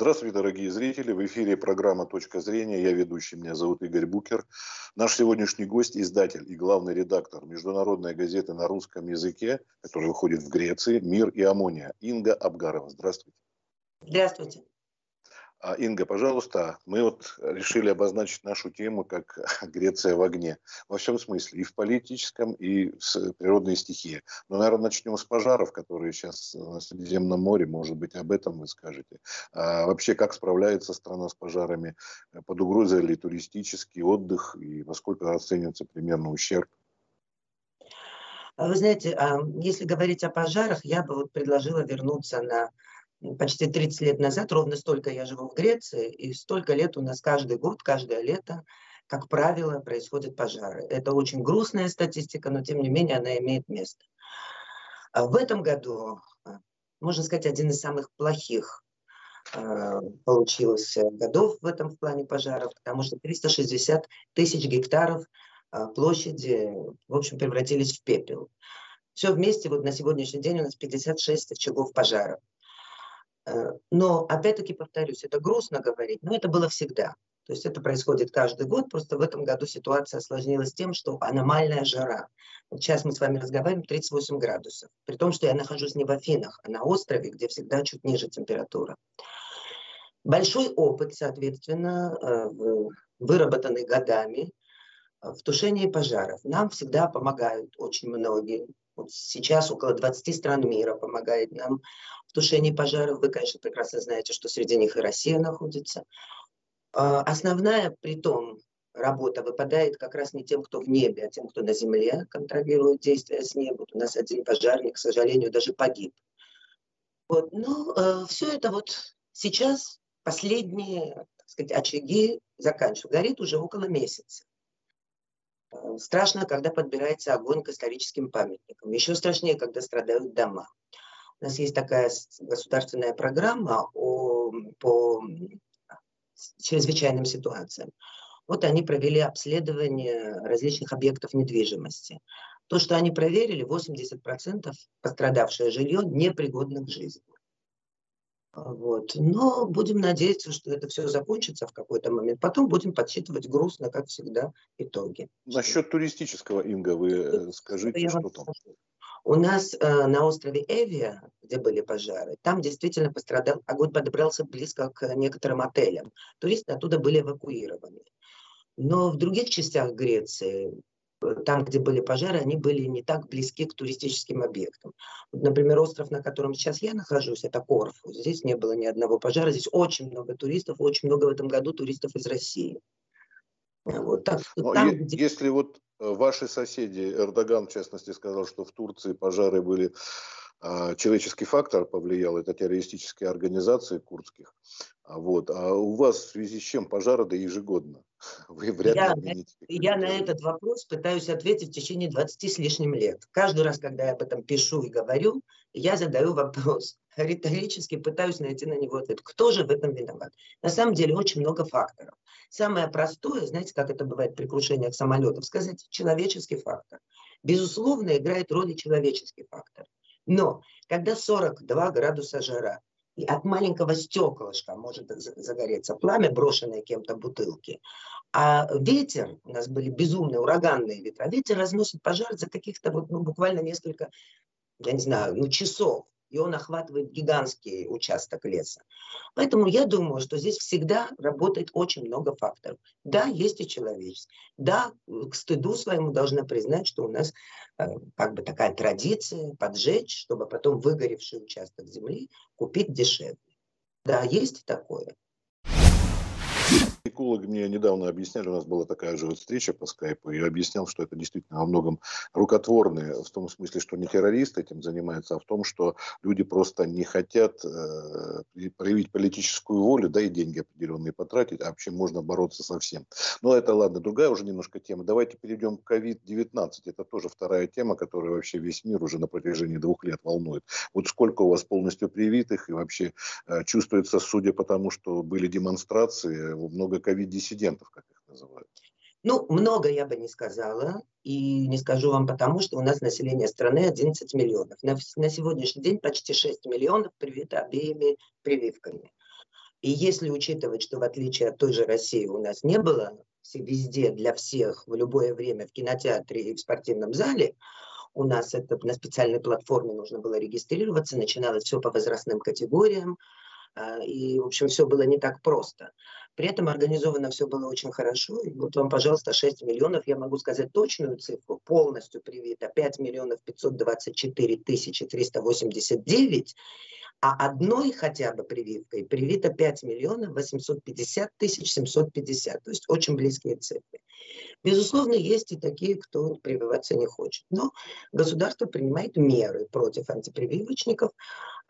Здравствуйте, дорогие зрители. В эфире программа «Точка зрения». Я ведущий, меня зовут Игорь Букер. Наш сегодняшний гость – издатель и главный редактор международной газеты на русском языке, которая выходит в Греции «Мир и аммония» Инга Абгарова. Здравствуйте. Здравствуйте. А, Инга, пожалуйста, мы вот решили обозначить нашу тему как Греция в огне. Во всем смысле, и в политическом, и с природной стихии. Но, наверное, начнем с пожаров, которые сейчас на Средиземном море. Может быть, об этом вы скажете. А вообще, как справляется страна с пожарами? Под угрозой ли туристический отдых? И во сколько оценивается примерно ущерб? Вы знаете, а, если говорить о пожарах, я бы вот предложила вернуться на почти 30 лет назад, ровно столько я живу в Греции, и столько лет у нас каждый год, каждое лето, как правило, происходят пожары. Это очень грустная статистика, но тем не менее она имеет место. А в этом году, а, можно сказать, один из самых плохих а, получилось годов в этом в плане пожаров, потому что 360 тысяч гектаров площади, в общем, превратились в пепел. Все вместе вот на сегодняшний день у нас 56 очагов пожаров. Э, но, опять-таки, повторюсь, это грустно говорить, но это было всегда. То есть это происходит каждый год, просто в этом году ситуация осложнилась тем, что аномальная жара. Вот сейчас мы с вами разговариваем 38 градусов, при том, что я нахожусь не в Афинах, а на острове, где всегда чуть ниже температура. Большой опыт, соответственно, э, выработанный годами э, в тушении пожаров. Нам всегда помогают очень многие. Вот сейчас около 20 стран мира помогает нам в тушении пожаров. Вы, конечно, прекрасно знаете, что среди них и Россия находится. А, основная, при том, работа выпадает как раз не тем, кто в небе, а тем, кто на земле контролирует действия с неба. У нас один пожарник, к сожалению, даже погиб. Вот. Но э, все это вот сейчас последние так сказать, очаги заканчивают. Горит уже около месяца. Э, страшно, когда подбирается огонь к историческим памятникам. Еще страшнее, когда страдают дома. У нас есть такая государственная программа о, по чрезвычайным ситуациям. Вот они провели обследование различных объектов недвижимости. То, что они проверили, 80% пострадавшее жилье непригодно к жизни. Вот. Но будем надеяться, что это все закончится в какой-то момент. Потом будем подсчитывать грустно, как всегда, итоги. Насчет туристического, Инга, вы э, скажите, что там? Скажу. У нас э, на острове Эвия, где были пожары, там действительно пострадал, огонь подобрался близко к некоторым отелям. Туристы оттуда были эвакуированы. Но в других частях Греции, там, где были пожары, они были не так близки к туристическим объектам. Например, остров, на котором сейчас я нахожусь, это Корфу. Здесь не было ни одного пожара, здесь очень много туристов, очень много в этом году туристов из России. Вот так, там, где... Если вот Э, ваши соседи, Эрдоган в частности сказал, что в Турции пожары были а, человеческий фактор повлиял, это террористические организации курдских. А вот. А у вас в связи с чем пожары да ежегодно? Вы вряд я, ли Я на этот вопрос пытаюсь ответить в течение 20 с лишним лет. Каждый раз, когда я об этом пишу и говорю, я задаю вопрос. Риторически пытаюсь найти на него ответ. Кто же в этом виноват? На самом деле очень много факторов. Самое простое, знаете, как это бывает при крушениях самолетов, сказать человеческий фактор. Безусловно, играет роль и человеческий фактор. Но когда 42 градуса жара, и от маленького стеклышка может загореться пламя, брошенное кем-то бутылки, а ветер, у нас были безумные ураганные ветра, ветер разносит пожар за каких-то вот, ну, буквально несколько, я не знаю, ну, часов и он охватывает гигантский участок леса. Поэтому я думаю, что здесь всегда работает очень много факторов. Да, есть и человеческий. Да, к стыду своему должна признать, что у нас э, как бы такая традиция поджечь, чтобы потом выгоревший участок земли купить дешевле. Да, есть такое. Экологи мне недавно объясняли, у нас была такая же вот встреча по скайпу, и объяснял, что это действительно во многом рукотворные, в том смысле, что не террористы этим занимаются, а в том, что люди просто не хотят э, проявить политическую волю, да, и деньги определенные потратить, а вообще можно бороться со всем. Но это, ладно, другая уже немножко тема. Давайте перейдем к COVID-19. Это тоже вторая тема, которая вообще весь мир уже на протяжении двух лет волнует. Вот сколько у вас полностью привитых, и вообще э, чувствуется, судя по тому, что были демонстрации, много ковид-диссидентов, как их называют? Ну, много я бы не сказала, и не скажу вам потому, что у нас население страны 11 миллионов. На, на сегодняшний день почти 6 миллионов привито обеими прививками. И если учитывать, что в отличие от той же России у нас не было везде для всех в любое время в кинотеатре и в спортивном зале, у нас это на специальной платформе нужно было регистрироваться, начиналось все по возрастным категориям, а, и, в общем, все было не так просто. При этом организовано все было очень хорошо. И вот вам, пожалуйста, 6 миллионов, я могу сказать точную цифру, полностью привито 5 миллионов 524 тысячи 389, а одной хотя бы прививкой привито 5 миллионов 850 тысяч 750, то есть очень близкие цифры. Безусловно, есть и такие, кто прививаться не хочет. Но государство принимает меры против антипрививочников.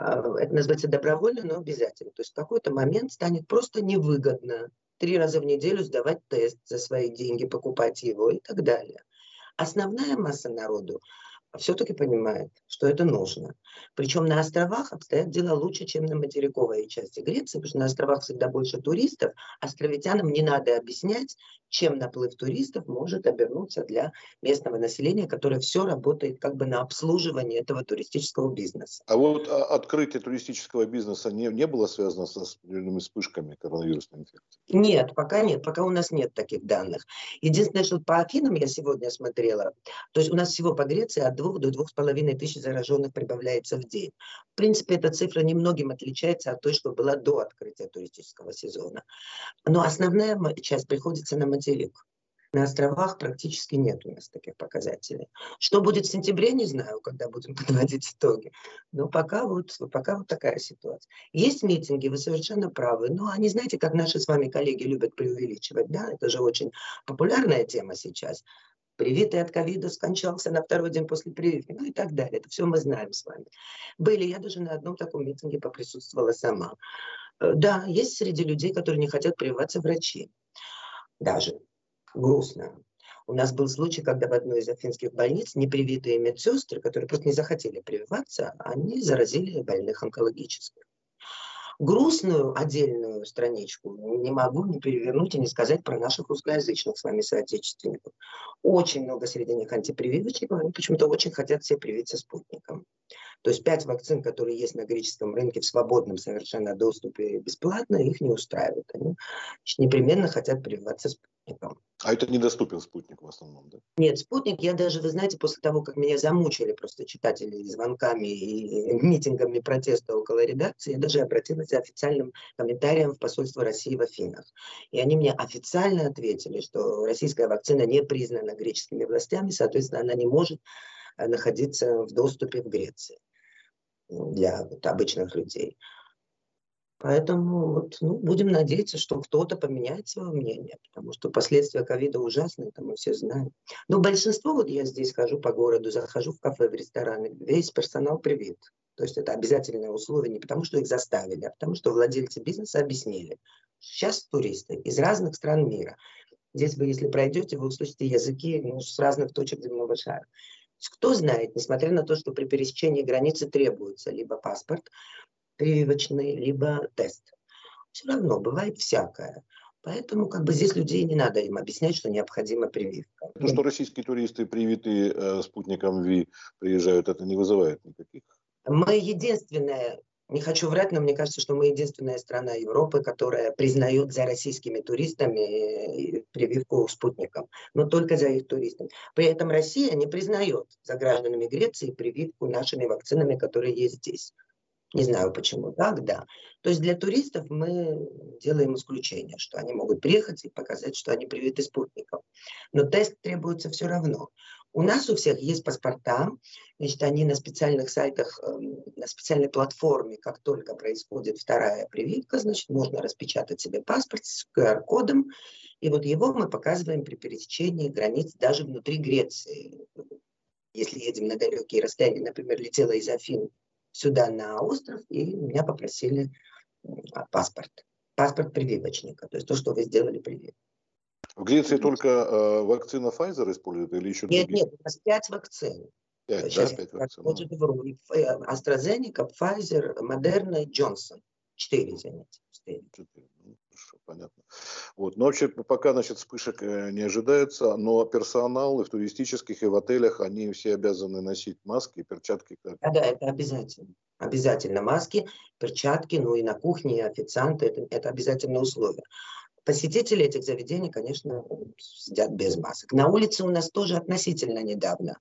А, это называется добровольно, но обязательно. То есть в какой-то момент станет просто невыгодно три раза в неделю сдавать тест за свои деньги, покупать его и так далее. Основная масса народу все-таки понимает, что это нужно. Причем на островах обстоят дела лучше, чем на материковой части Греции, потому что на островах всегда больше туристов. Островитянам не надо объяснять, чем наплыв туристов может обернуться для местного населения, которое все работает как бы на обслуживание этого туристического бизнеса. А вот а, открытие туристического бизнеса не, не было связано с определенными вспышками коронавирусной инфекции? Нет, пока нет, пока у нас нет таких данных. Единственное, что по Афинам я сегодня смотрела, то есть у нас всего по Греции от двух до двух с половиной тысяч зараженных прибавляется в день. В принципе, эта цифра немногим отличается от той, что была до открытия туристического сезона. Но основная часть приходится на материк. На островах практически нет у нас таких показателей. Что будет в сентябре, не знаю, когда будем подводить итоги. Но пока вот, пока вот такая ситуация. Есть митинги, вы совершенно правы. Но они, знаете, как наши с вами коллеги любят преувеличивать. Да? Это же очень популярная тема сейчас привитый от ковида скончался на второй день после прививки, ну и так далее. Это все мы знаем с вами. Были, я даже на одном таком митинге поприсутствовала сама. Э, да, есть среди людей, которые не хотят прививаться врачи. Даже. Грустно. У нас был случай, когда в одной из афинских больниц непривитые медсестры, которые просто не захотели прививаться, они заразили больных онкологических грустную отдельную страничку не могу не перевернуть и не сказать про наших русскоязычных с вами соотечественников. Очень много среди них антипрививочников, они почему-то очень хотят все привиться спутником. То есть пять вакцин, которые есть на греческом рынке в свободном совершенно доступе бесплатно, их не устраивают. Они непременно хотят прививаться спутником. А это недоступен спутник в основном, да? Нет, спутник, я даже, вы знаете, после того, как меня замучили просто читатели звонками и митингами протеста около редакции, я даже обратилась за официальным комментарием в посольство России в Афинах. И они мне официально ответили, что российская вакцина не признана греческими властями, соответственно, она не может э, находиться в доступе в Греции для вот, обычных людей. Поэтому вот, ну, будем надеяться, что кто-то поменяет свое мнение, потому что последствия ковида ужасные, это мы все знаем. Но большинство, вот я здесь хожу по городу, захожу в кафе, в рестораны, весь персонал привит. То есть это обязательное условие не потому, что их заставили, а потому что владельцы бизнеса объяснили. Сейчас туристы из разных стран мира. Здесь вы, если пройдете, вы услышите языки ну, с разных точек земного шара. Кто знает, несмотря на то, что при пересечении границы требуется либо паспорт, прививочный, либо тест. Все равно бывает всякое. Поэтому как бы здесь людей не надо им объяснять, что необходима прививка. То, что российские туристы, привитые э, спутником ВИ, приезжают, это не вызывает никаких? Мы единственная, не хочу врать, но мне кажется, что мы единственная страна Европы, которая признает за российскими туристами э, прививку спутником, но только за их туристами. При этом Россия не признает за гражданами Греции прививку нашими вакцинами, которые есть здесь. Не знаю почему так, да. То есть для туристов мы делаем исключение, что они могут приехать и показать, что они привиты спутником. Но тест требуется все равно. У нас у всех есть паспорта, значит, они на специальных сайтах, эм, на специальной платформе, как только происходит вторая прививка, значит, можно распечатать себе паспорт с QR-кодом, и вот его мы показываем при пересечении границ даже внутри Греции. Если едем на далекие расстояния, например, летела из Афин сюда на остров, и меня попросили а, паспорт. Паспорт прививочника, то есть то, что вы сделали прививку. В Греции только э, вакцина Pfizer используют или еще Нет, другие? нет, у нас пять вакцин. Пять, да, пять вакцин. AstraZeneca, Pfizer, Moderna и Johnson. Четыре, извините. Четыре. Ну, хорошо, понятно. Вот. Но вообще пока значит, вспышек э, не ожидается, но персонал и в туристических, и в отелях, они все обязаны носить маски и перчатки. Да, да, это обязательно. Обязательно маски, перчатки, ну и на кухне официанты, это, это обязательное условие. Посетители этих заведений, конечно, сидят без масок. На улице у нас тоже относительно недавно,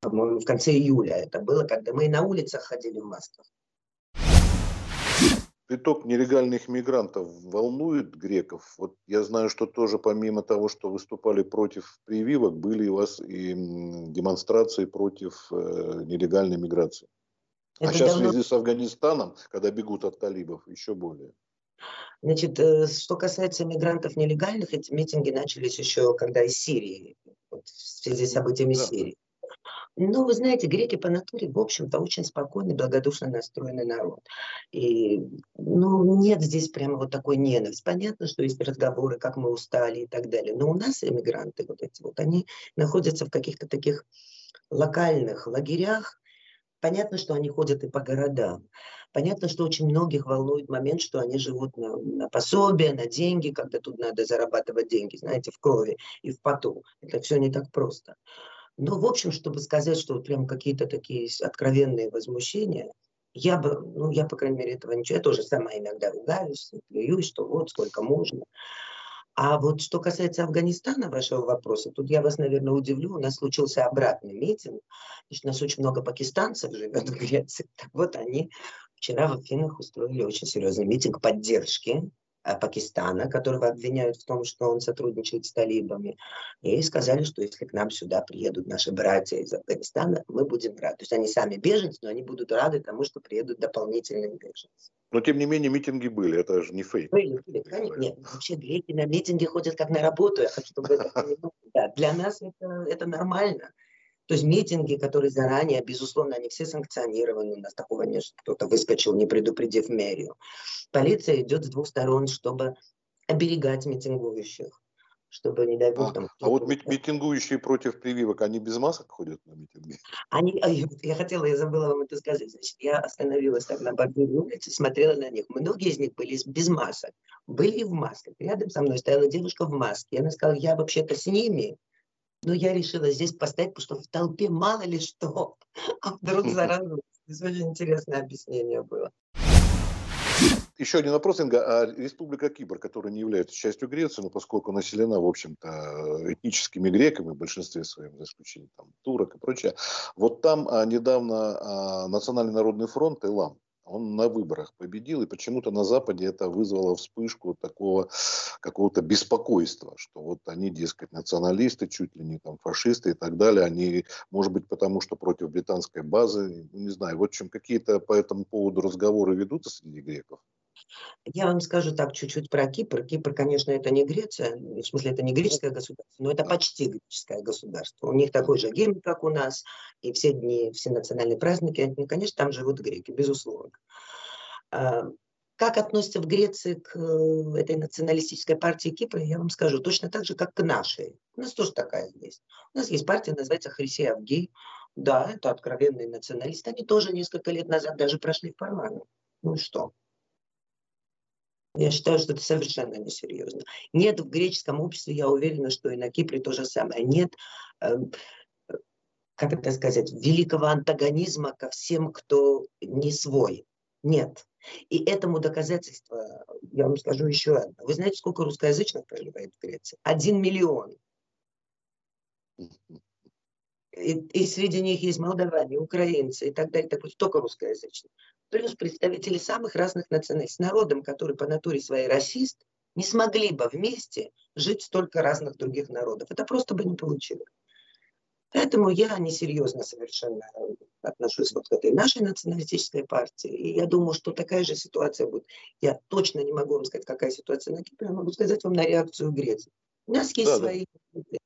по-моему, в конце июля это было, когда мы на улицах ходили в масках. Приток нелегальных мигрантов волнует греков. Вот я знаю, что тоже помимо того, что выступали против прививок, были у вас и демонстрации против э, нелегальной миграции. А это а сейчас давно... в связи с Афганистаном, когда бегут от талибов, еще более. Значит, э, что касается мигрантов нелегальных, эти митинги начались еще когда из Сирии, вот, в связи с событиями да. Сирии. Ну, вы знаете, греки по натуре, в общем-то, очень спокойный, благодушно настроенный народ. И, ну, нет здесь прямо вот такой ненависти. Понятно, что есть разговоры, как мы устали и так далее. Но у нас иммигранты вот эти вот, они находятся в каких-то таких локальных лагерях, Понятно, что они ходят и по городам. Понятно, что очень многих волнует момент, что они живут на, на пособие, на деньги, когда тут надо зарабатывать деньги, знаете, в крови и в поту. Это все не так просто. Но, в общем, чтобы сказать, что вот прям какие-то такие откровенные возмущения, я бы, ну, я, по крайней мере, этого ничего, я тоже сама иногда ругаюсь, плююсь, что вот сколько можно. А вот что касается Афганистана, вашего вопроса, тут я вас, наверное, удивлю. У нас случился обратный митинг. Значит, у нас очень много пакистанцев живет в Греции. Так вот, они вчера в Афинах устроили очень серьезный митинг поддержки Пакистана, которого обвиняют в том, что он сотрудничает с талибами, и сказали, что если к нам сюда приедут наши братья из Афганистана, мы будем рады. То есть они сами беженцы, но они будут рады тому, что приедут дополнительные беженцы. Но тем не менее митинги были, это же не фейк. Были, были, конечно. Нет, вообще греки на митинги ходят как на работу, я хочу, чтобы это да, Для нас это, это нормально. То есть митинги, которые заранее, безусловно, они все санкционированы, у нас такого нет, что кто-то выскочил, не предупредив мэрию. Полиция идет с двух сторон, чтобы оберегать митингующих чтобы, не дай бог, а, там... А вот митингующие против прививок, они без масок ходят на митинги? Они, я хотела, я забыла вам это сказать. Значит, я остановилась так на Бордюре улице, смотрела на них. Многие из них были без масок. Были в масках. Рядом со мной стояла девушка в маске. Она сказала, я вообще-то с ними. Но я решила здесь поставить, потому что в толпе мало ли что. А вдруг заразу. Это очень интересное объяснение было. Еще один вопрос, Инга. А Республика Кипр, которая не является частью Греции, но поскольку населена, в общем-то, этническими греками, в большинстве своем, за исключением там, турок и прочее, вот там а, недавно а, Национальный народный фронт, Илам, он на выборах победил, и почему-то на Западе это вызвало вспышку такого какого-то беспокойства, что вот они, дескать, националисты, чуть ли не там фашисты и так далее, они, может быть, потому что против британской базы, не знаю, вот чем какие-то по этому поводу разговоры ведутся среди греков? Я вам скажу так чуть-чуть про Кипр. Кипр, конечно, это не Греция, в смысле, это не греческое государство, но это почти греческое государство. У них такой же гимн, как у нас, и все дни, все национальные праздники, ну, конечно, там живут греки, безусловно. А, как относятся в Греции к э, этой националистической партии Кипра, я вам скажу, точно так же, как к нашей. У нас тоже такая есть. У нас есть партия, называется Хрисия Авгей. Да, это откровенные националисты. Они тоже несколько лет назад даже прошли в парламент. Ну и что? Я считаю, что это совершенно несерьезно. Нет в греческом обществе, я уверена, что и на Кипре то же самое. Нет, э, как это сказать, великого антагонизма ко всем, кто не свой. Нет. И этому доказательство, я вам скажу еще одно. Вы знаете, сколько русскоязычных проживает в Греции? Один миллион. И, и среди них есть молдаване, украинцы и так далее, так вот только русскоязычные. Плюс представители самых разных национальностей. С народом, который по натуре своей расист, не смогли бы вместе жить столько разных других народов. Это просто бы не получилось. Поэтому я несерьезно совершенно отношусь вот к этой нашей националистической партии. И я думаю, что такая же ситуация будет. Я точно не могу вам сказать, какая ситуация на Кипре, я могу сказать вам на реакцию Греции. У нас есть да, свои да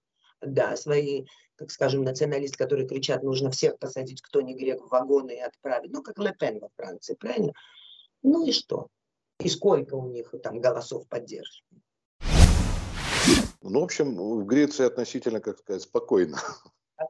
да, свои, как скажем, националисты, которые кричат, нужно всех посадить, кто не грек, в вагоны и отправить. Ну, как Лепен во Франции, правильно? Ну и что? И сколько у них там голосов поддержки? Ну, в общем, в Греции относительно, как сказать, спокойно.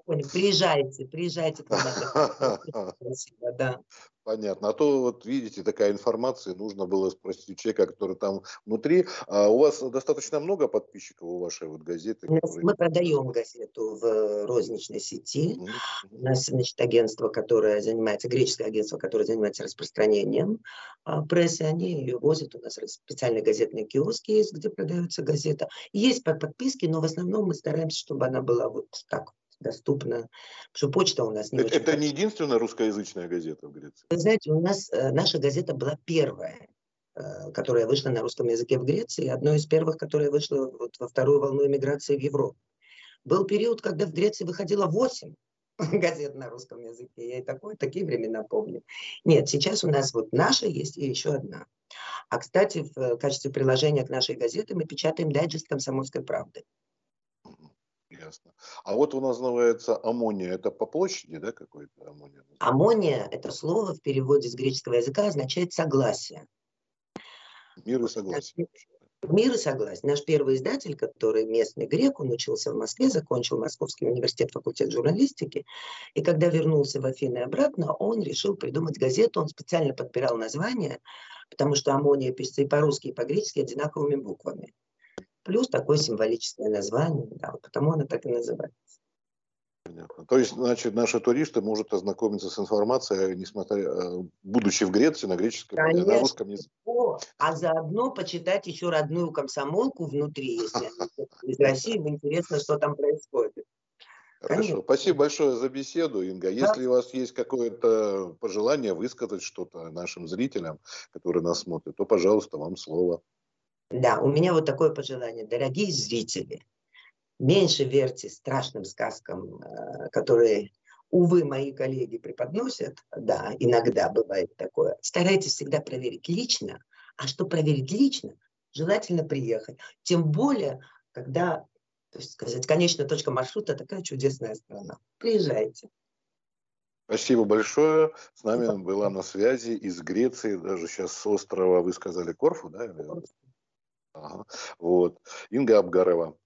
Понял. Приезжайте, приезжайте к нам. Спасибо, да. Понятно. А то вот видите, такая информация, нужно было спросить у человека, который там внутри. А у вас достаточно много подписчиков у вашей вот газеты? Которые... Мы продаем газету в розничной сети. Mm-hmm. У нас, значит, агентство, которое занимается, греческое агентство, которое занимается распространением а, прессы, они ее возят. У нас специальные газетные киоски есть, где продается газета. Есть под подписки, но в основном мы стараемся, чтобы она была вот так доступна. Потому что почта у нас не Это, это не единственная русскоязычная газета в Греции? Вы знаете, у нас э, наша газета была первая, э, которая вышла на русском языке в Греции, одной из первых, которая вышла вот во вторую волну эмиграции в Европу. Был период, когда в Греции выходило 8 газет на русском языке. Я и такой, такие времена помню. Нет, сейчас у нас вот наша есть и еще одна. А, кстати, в качестве приложения к нашей газете мы печатаем дайджест «Комсомольской правды». Ясно. А вот у нас называется аммония. Это по площади, да, какой-то аммония? Аммония – это слово в переводе с греческого языка означает «согласие». Мир и согласие. Мир и согласие. Наш первый издатель, который местный грек, он учился в Москве, закончил Московский университет, факультет журналистики. И когда вернулся в Афины обратно, он решил придумать газету. Он специально подбирал название, потому что аммония пишется и по-русски, и по-гречески одинаковыми буквами плюс такое символическое название, да, вот потому оно так и называется. Понятно. То есть, значит, наши туристы могут ознакомиться с информацией, несмотря, э, будучи в Греции, на греческом, Конечно. на русском языке. О, а заодно почитать еще родную комсомолку внутри, если из России, интересно, что там происходит. Хорошо. Конечно. Спасибо большое за беседу, Инга. Если да. у вас есть какое-то пожелание высказать что-то нашим зрителям, которые нас смотрят, то, пожалуйста, вам слово. Да, у меня вот такое пожелание. Дорогие зрители, меньше верьте страшным сказкам, э, которые, увы, мои коллеги преподносят. Да, иногда бывает такое. Старайтесь всегда проверить лично. А что проверить лично? Желательно приехать. Тем более, когда, то есть сказать, конечная точка маршрута такая чудесная страна. Приезжайте. Спасибо большое. С нами была на связи из Греции, даже сейчас с острова, вы сказали, Корфу, да? Вот. Инга Абгарова,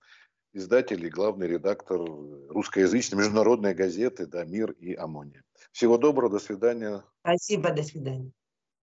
издатель и главный редактор русскоязычной международной газеты «Да, мир и Амония». Всего доброго, до свидания. Спасибо, до свидания.